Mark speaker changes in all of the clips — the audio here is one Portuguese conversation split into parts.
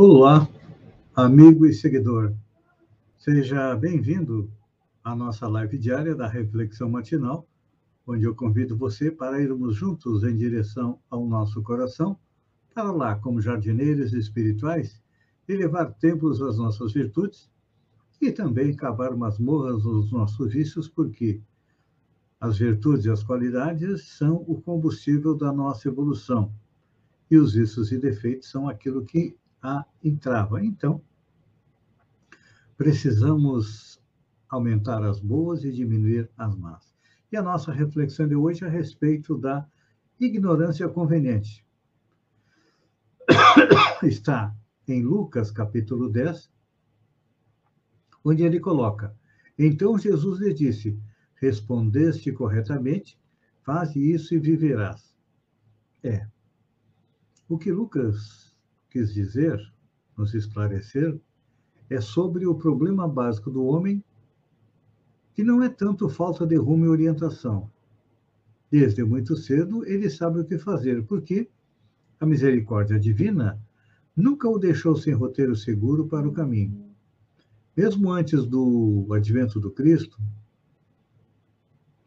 Speaker 1: Olá, amigo e seguidor. Seja bem-vindo à nossa live diária da Reflexão Matinal, onde eu convido você para irmos juntos em direção ao nosso coração, para lá, como jardineiros espirituais, elevar templos às nossas virtudes e também cavar masmorras aos nossos vícios, porque as virtudes e as qualidades são o combustível da nossa evolução. E os vícios e defeitos são aquilo que a entrava. Então, precisamos aumentar as boas e diminuir as más. E a nossa reflexão de hoje é a respeito da ignorância conveniente. Está em Lucas, capítulo 10, onde ele coloca: Então Jesus lhe disse: Respondeste corretamente, faze isso e viverás. É. O que Lucas quis dizer, nos esclarecer, é sobre o problema básico do homem, que não é tanto falta de rumo e orientação. Desde muito cedo, ele sabe o que fazer, porque a misericórdia divina nunca o deixou sem roteiro seguro para o caminho. Mesmo antes do advento do Cristo,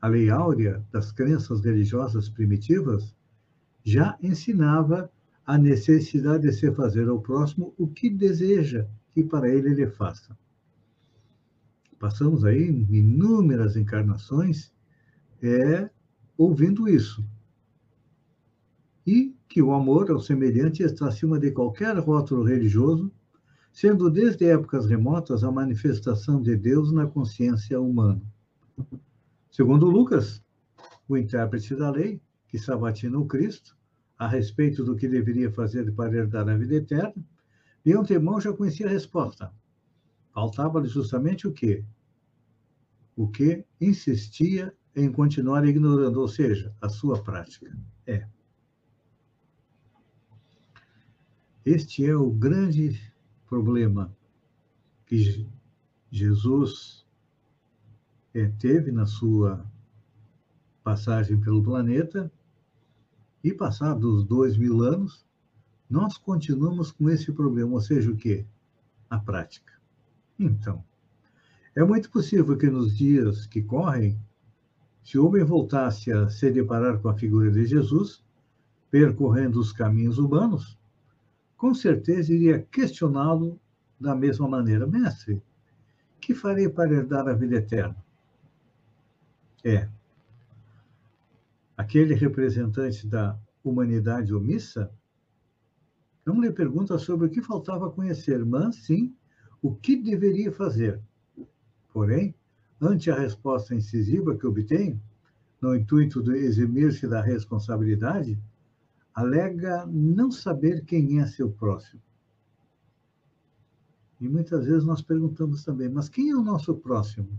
Speaker 1: a lei áurea das crenças religiosas primitivas já ensinava a necessidade de se fazer ao próximo o que deseja que para ele ele faça. Passamos aí inúmeras encarnações é, ouvindo isso. E que o amor ao semelhante está acima de qualquer rótulo religioso, sendo desde épocas remotas a manifestação de Deus na consciência humana. Segundo Lucas, o intérprete da lei, que sabatina o Cristo, a respeito do que deveria fazer para herdar a vida eterna, de antemão já conhecia a resposta. Faltava-lhe justamente o quê? O que insistia em continuar ignorando, ou seja, a sua prática. É. Este é o grande problema que Jesus é, teve na sua passagem pelo planeta e passados dois mil anos, nós continuamos com esse problema, ou seja, o quê? A prática. Então, é muito possível que nos dias que correm, se o homem voltasse a se deparar com a figura de Jesus, percorrendo os caminhos humanos, com certeza iria questioná-lo da mesma maneira: Mestre, que farei para herdar a vida eterna? É, aquele representante da humanidade omissa, não lhe pergunta sobre o que faltava conhecer, mas sim o que deveria fazer. Porém, ante a resposta incisiva que obtém, no intuito de eximir-se da responsabilidade, alega não saber quem é seu próximo. E muitas vezes nós perguntamos também, mas quem é o nosso próximo?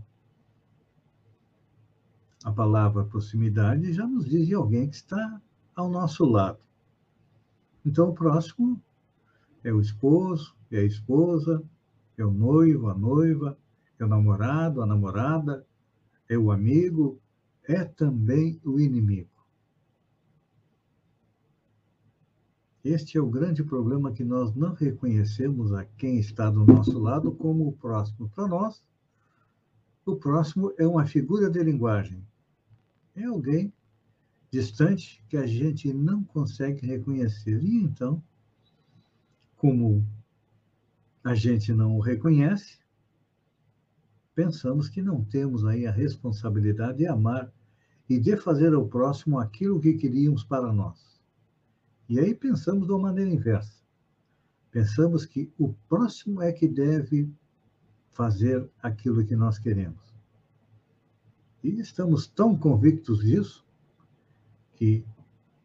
Speaker 1: A palavra proximidade já nos diz de alguém que está ao nosso lado. Então, o próximo é o esposo, é a esposa, é o noivo, a noiva, é o namorado, a namorada, é o amigo, é também o inimigo. Este é o grande problema que nós não reconhecemos a quem está do nosso lado como o próximo. Para nós, o próximo é uma figura de linguagem, é alguém distante que a gente não consegue reconhecer. E então, como a gente não o reconhece, pensamos que não temos aí a responsabilidade de amar e de fazer ao próximo aquilo que queríamos para nós. E aí pensamos de uma maneira inversa. Pensamos que o próximo é que deve fazer aquilo que nós queremos. E estamos tão convictos disso que,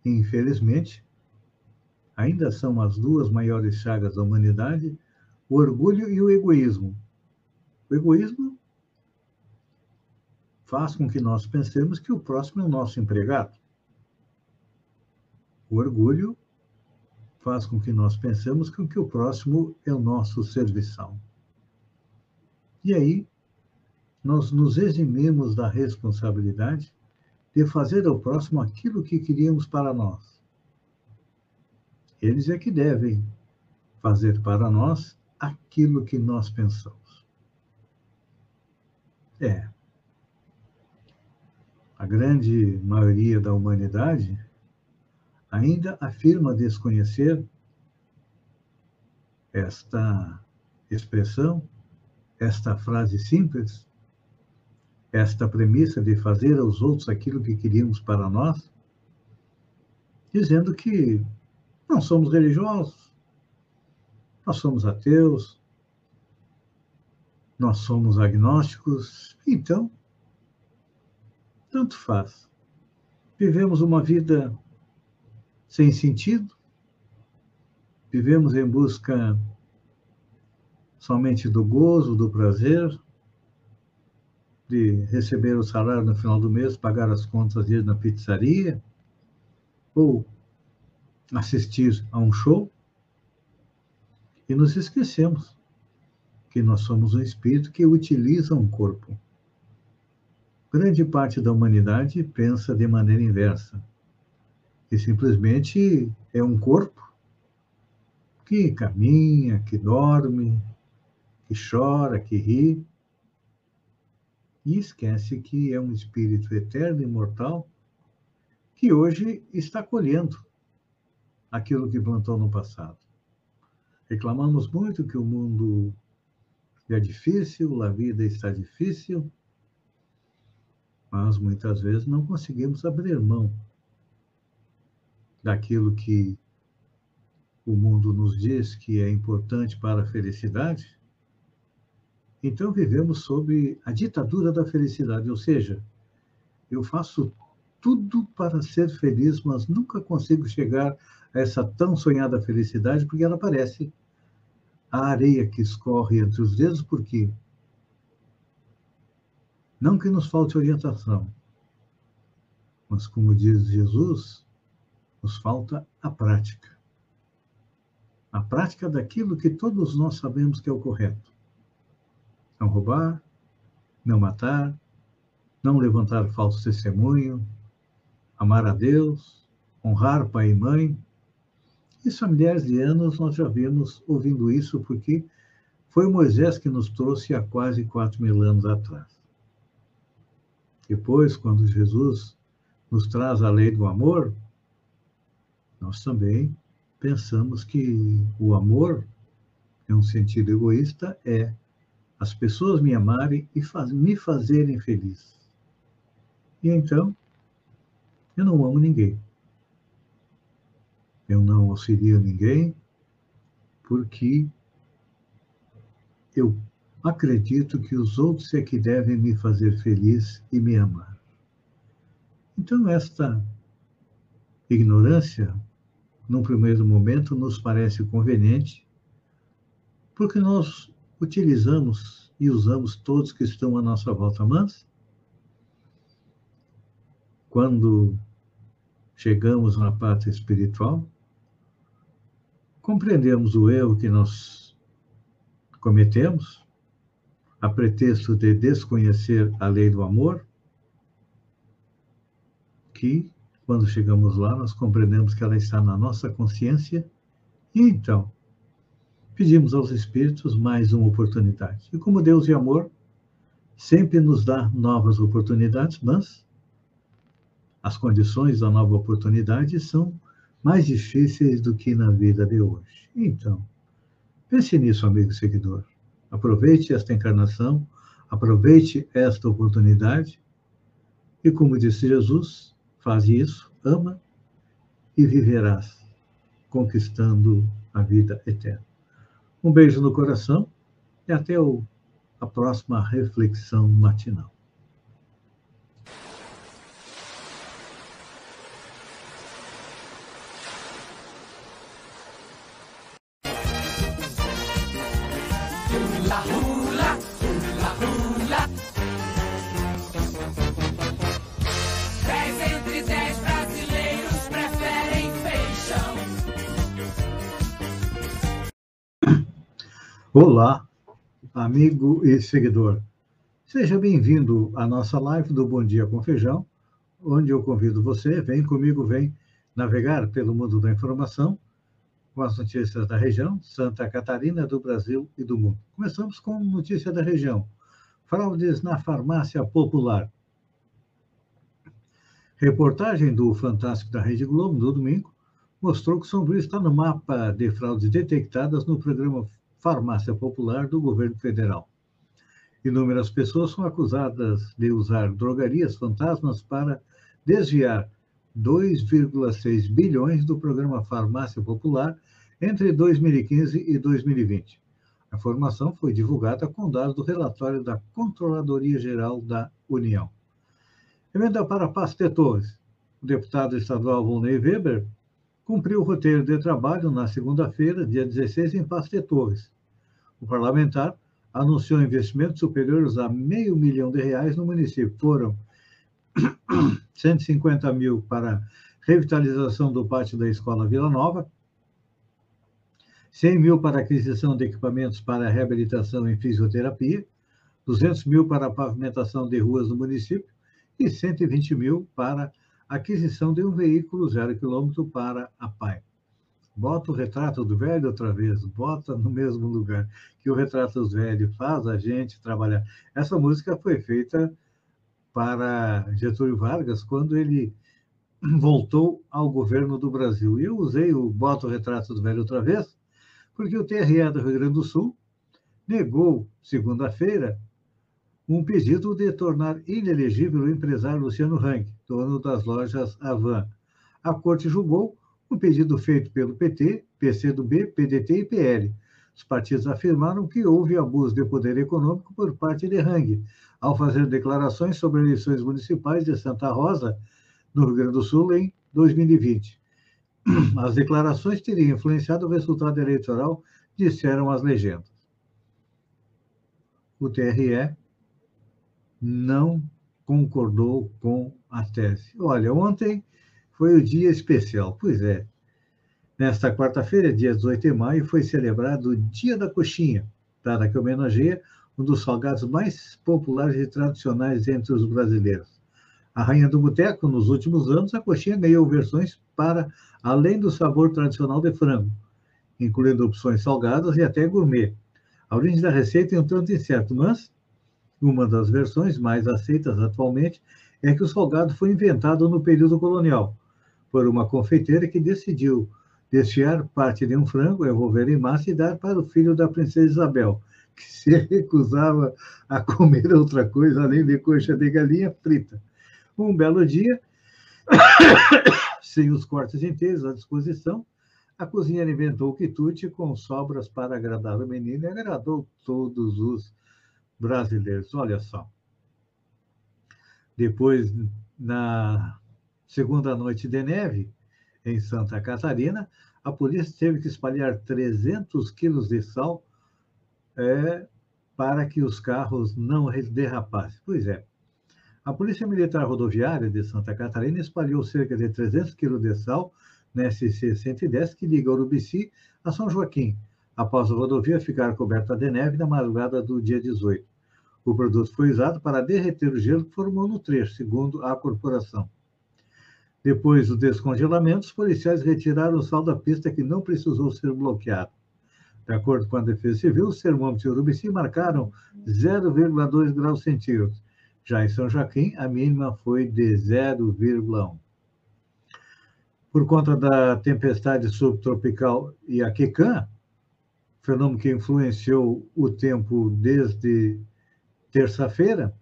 Speaker 1: infelizmente, ainda são as duas maiores chagas da humanidade, o orgulho e o egoísmo. O egoísmo faz com que nós pensemos que o próximo é o nosso empregado. O orgulho faz com que nós pensemos que o próximo é o nosso serviçal. E aí, nós nos eximimos da responsabilidade de fazer ao próximo aquilo que queríamos para nós. Eles é que devem fazer para nós aquilo que nós pensamos. É. A grande maioria da humanidade ainda afirma desconhecer esta expressão, esta frase simples, esta premissa de fazer aos outros aquilo que queríamos para nós, dizendo que não somos religiosos, nós somos ateus, nós somos agnósticos, então, tanto faz. Vivemos uma vida sem sentido, vivemos em busca somente do gozo, do prazer, de receber o salário no final do mês, pagar as contas ir na pizzaria, ou assistir a um show, e nos esquecemos que nós somos um espírito que utiliza um corpo. Grande parte da humanidade pensa de maneira inversa, e simplesmente é um corpo que caminha, que dorme, que chora, que ri, e esquece que é um espírito eterno e imortal que hoje está colhendo aquilo que plantou no passado. Reclamamos muito que o mundo é difícil, a vida está difícil, mas muitas vezes não conseguimos abrir mão daquilo que o mundo nos diz que é importante para a felicidade então vivemos sob a ditadura da felicidade, ou seja, eu faço tudo para ser feliz, mas nunca consigo chegar a essa tão sonhada felicidade, porque ela parece a areia que escorre entre os dedos, porque não que nos falte orientação, mas como diz Jesus, nos falta a prática. A prática daquilo que todos nós sabemos que é o correto não roubar, não matar, não levantar falso testemunho, amar a Deus, honrar pai e mãe. Isso há milhares de anos nós já vimos ouvindo isso, porque foi Moisés que nos trouxe há quase quatro mil anos atrás. Depois, quando Jesus nos traz a lei do amor, nós também pensamos que o amor, em um sentido egoísta, é as pessoas me amarem e faz, me fazerem feliz. E então, eu não amo ninguém. Eu não auxilio ninguém, porque eu acredito que os outros é que devem me fazer feliz e me amar. Então, esta ignorância, num primeiro momento, nos parece conveniente, porque nós utilizamos e usamos todos que estão à nossa volta, mas quando chegamos na parte espiritual, compreendemos o erro que nós cometemos, a pretexto de desconhecer a lei do amor, que quando chegamos lá nós compreendemos que ela está na nossa consciência, e então pedimos aos Espíritos mais uma oportunidade. E como Deus é amor, sempre nos dá novas oportunidades, mas as condições da nova oportunidade são mais difíceis do que na vida de hoje. Então, pense nisso, amigo seguidor. Aproveite esta encarnação, aproveite esta oportunidade e, como disse Jesus, faz isso, ama e viverás conquistando a vida eterna. Um beijo no coração e até o, a próxima reflexão matinal. Olá, amigo e seguidor. Seja bem-vindo à nossa live do Bom Dia com Feijão, onde eu convido você, vem comigo, vem navegar pelo mundo da informação com as notícias da região, Santa Catarina, do Brasil e do mundo. Começamos com notícia da região. Fraudes na farmácia popular. Reportagem do Fantástico da Rede Globo, no domingo, mostrou que São Luís está no mapa de fraudes detectadas no programa Farmácia Popular do governo federal. Inúmeras pessoas são acusadas de usar drogarias fantasmas para desviar 2,6 bilhões do programa Farmácia Popular entre 2015 e 2020. A informação foi divulgada com dados do relatório da Controladoria Geral da União. Emenda para Torres. O deputado estadual Volney Weber cumpriu o roteiro de trabalho na segunda-feira, dia 16, em Paz de Torres. O parlamentar anunciou investimentos superiores a meio milhão de reais no município. Foram 150 mil para revitalização do pátio da Escola Vila Nova, 100 mil para aquisição de equipamentos para reabilitação em fisioterapia, 200 mil para pavimentação de ruas no município e 120 mil para aquisição de um veículo zero quilômetro para a PAI. Bota o retrato do velho outra vez, bota no mesmo lugar que o retrato do velho faz a gente trabalhar. Essa música foi feita para Getúlio Vargas quando ele voltou ao governo do Brasil. E eu usei o Bota o Retrato do Velho outra vez, porque o TRE do Rio Grande do Sul negou, segunda-feira, um pedido de tornar inelegível o empresário Luciano Hang, dono das lojas Avan. A corte julgou um pedido feito pelo PT, PCdoB, PDT e PL. Os partidos afirmaram que houve abuso de poder econômico por parte de Hang, ao fazer declarações sobre eleições municipais de Santa Rosa, no Rio Grande do Sul, em 2020. As declarações teriam influenciado o resultado eleitoral, disseram as legendas. O TRE não concordou com a tese. Olha, ontem foi o dia especial. Pois é. Nesta quarta-feira, dia 18 de maio, foi celebrado o Dia da Coxinha, data que homenageia um dos salgados mais populares e tradicionais entre os brasileiros. A rainha do boteco, nos últimos anos, a coxinha ganhou versões para além do sabor tradicional de frango, incluindo opções salgadas e até gourmet. A origem da receita é um tanto incerta, mas uma das versões mais aceitas atualmente é que o salgado foi inventado no período colonial, por uma confeiteira que decidiu desfiar parte de um frango, envolver em massa e dar para o filho da princesa Isabel, que se recusava a comer outra coisa além de coxa de galinha frita. Um belo dia, sem os cortes inteiros à disposição, a cozinheira inventou o quitute com sobras para agradar o menino e agradou todos os brasileiros. Olha só. Depois, na segunda noite de neve, em Santa Catarina, a polícia teve que espalhar 300 quilos de sal é, para que os carros não derrapassem. Pois é. A Polícia Militar Rodoviária de Santa Catarina espalhou cerca de 300 quilos de sal na SC-110 que liga Urubici a São Joaquim, após a rodovia ficar coberta de neve na madrugada do dia 18. O produto foi usado para derreter o gelo que formou no trecho, segundo a corporação. Depois do descongelamento, os policiais retiraram o sal da pista que não precisou ser bloqueado. De acordo com a Defesa Civil, os termômetros de Urubici marcaram 0,2 graus centígrados. Já em São Joaquim, a mínima foi de 0,1. Por conta da tempestade subtropical Iaquecã, fenômeno que influenciou o tempo desde terça-feira,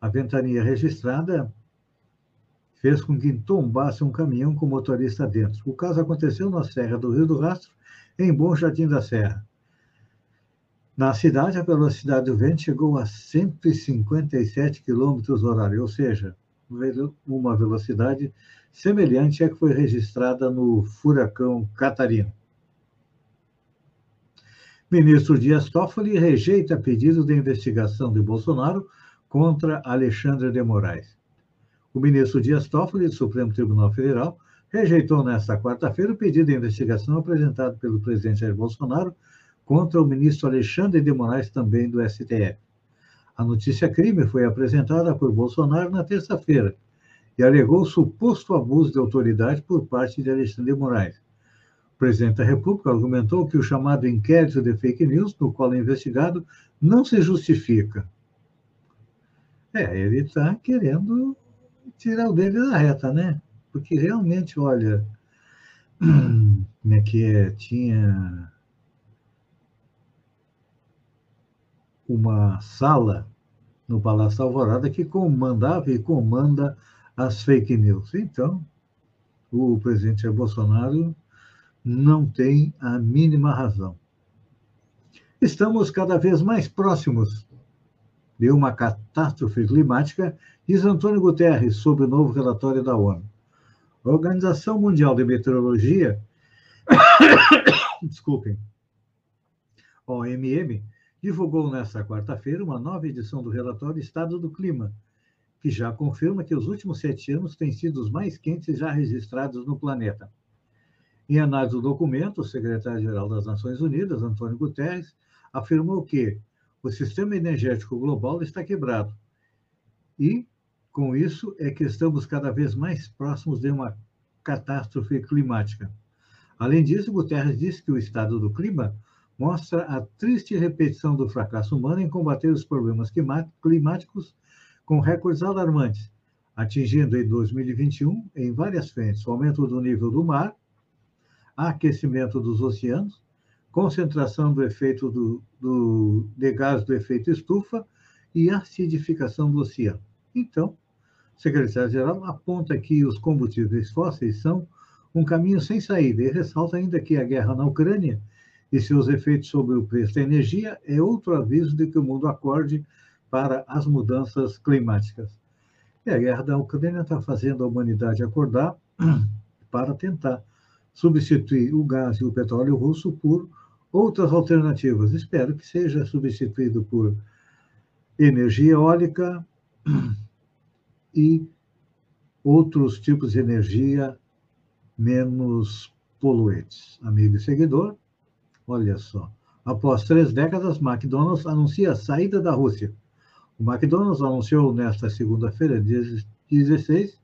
Speaker 1: a ventania registrada fez com que tombasse um caminhão com motorista dentro. O caso aconteceu na Serra do Rio do Rastro, em Bom Jardim da Serra. Na cidade, a velocidade do vento chegou a 157 km horário, ou seja, uma velocidade semelhante à que foi registrada no furacão Catarina. Ministro Dias Toffoli rejeita pedido de investigação de Bolsonaro contra Alexandre de Moraes. O ministro Dias Toffoli, do Supremo Tribunal Federal, rejeitou nesta quarta-feira o pedido de investigação apresentado pelo presidente Jair Bolsonaro contra o ministro Alexandre de Moraes, também do STF. A notícia crime foi apresentada por Bolsonaro na terça-feira e alegou suposto abuso de autoridade por parte de Alexandre de Moraes. Presidente da República argumentou que o chamado inquérito de fake news, no qual é investigado, não se justifica. É, ele está querendo tirar o dele da reta, né? Porque realmente, olha, como é que é? Tinha uma sala no Palácio Alvorada que comandava e comanda as fake news. Então, o presidente Bolsonaro não tem a mínima razão. Estamos cada vez mais próximos de uma catástrofe climática, diz Antônio Guterres sobre o novo relatório da ONU. A Organização Mundial de Meteorologia, desculpem, OMM, divulgou nesta quarta-feira uma nova edição do relatório Estado do Clima, que já confirma que os últimos sete anos têm sido os mais quentes já registrados no planeta. Em análise do documento, o secretário-geral das Nações Unidas, Antônio Guterres, afirmou que o sistema energético global está quebrado e, com isso, é que estamos cada vez mais próximos de uma catástrofe climática. Além disso, Guterres disse que o estado do clima mostra a triste repetição do fracasso humano em combater os problemas climáticos com recordes alarmantes, atingindo em 2021, em várias frentes, o aumento do nível do mar, aquecimento dos oceanos, concentração do efeito do, do, de gás do efeito estufa e acidificação do oceano. Então, o secretário-geral aponta que os combustíveis fósseis são um caminho sem saída e ressalta ainda que a guerra na Ucrânia e seus efeitos sobre o preço da energia é outro aviso de que o mundo acorde para as mudanças climáticas. E a guerra da Ucrânia está fazendo a humanidade acordar para tentar substituir o gás e o petróleo russo por outras alternativas. Espero que seja substituído por energia eólica e outros tipos de energia menos poluentes. Amigo e seguidor, olha só. Após três décadas, McDonald's anuncia a saída da Rússia. O McDonald's anunciou nesta segunda-feira, dia 16,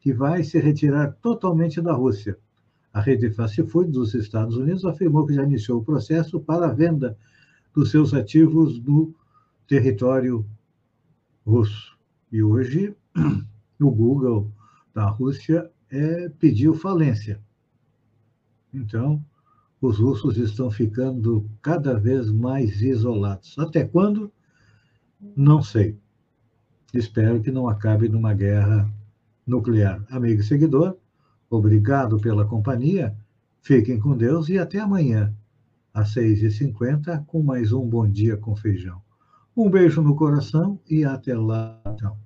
Speaker 1: que vai se retirar totalmente da Rússia. A rede fast food dos Estados Unidos afirmou que já iniciou o processo para a venda dos seus ativos no território russo. E hoje, o Google da Rússia é, pediu falência. Então, os russos estão ficando cada vez mais isolados. Até quando? Não sei. Espero que não acabe numa guerra nuclear. Amigo e seguidor, Obrigado pela companhia. Fiquem com Deus e até amanhã, às 6h50, com mais um Bom Dia com Feijão. Um beijo no coração e até lá. Então.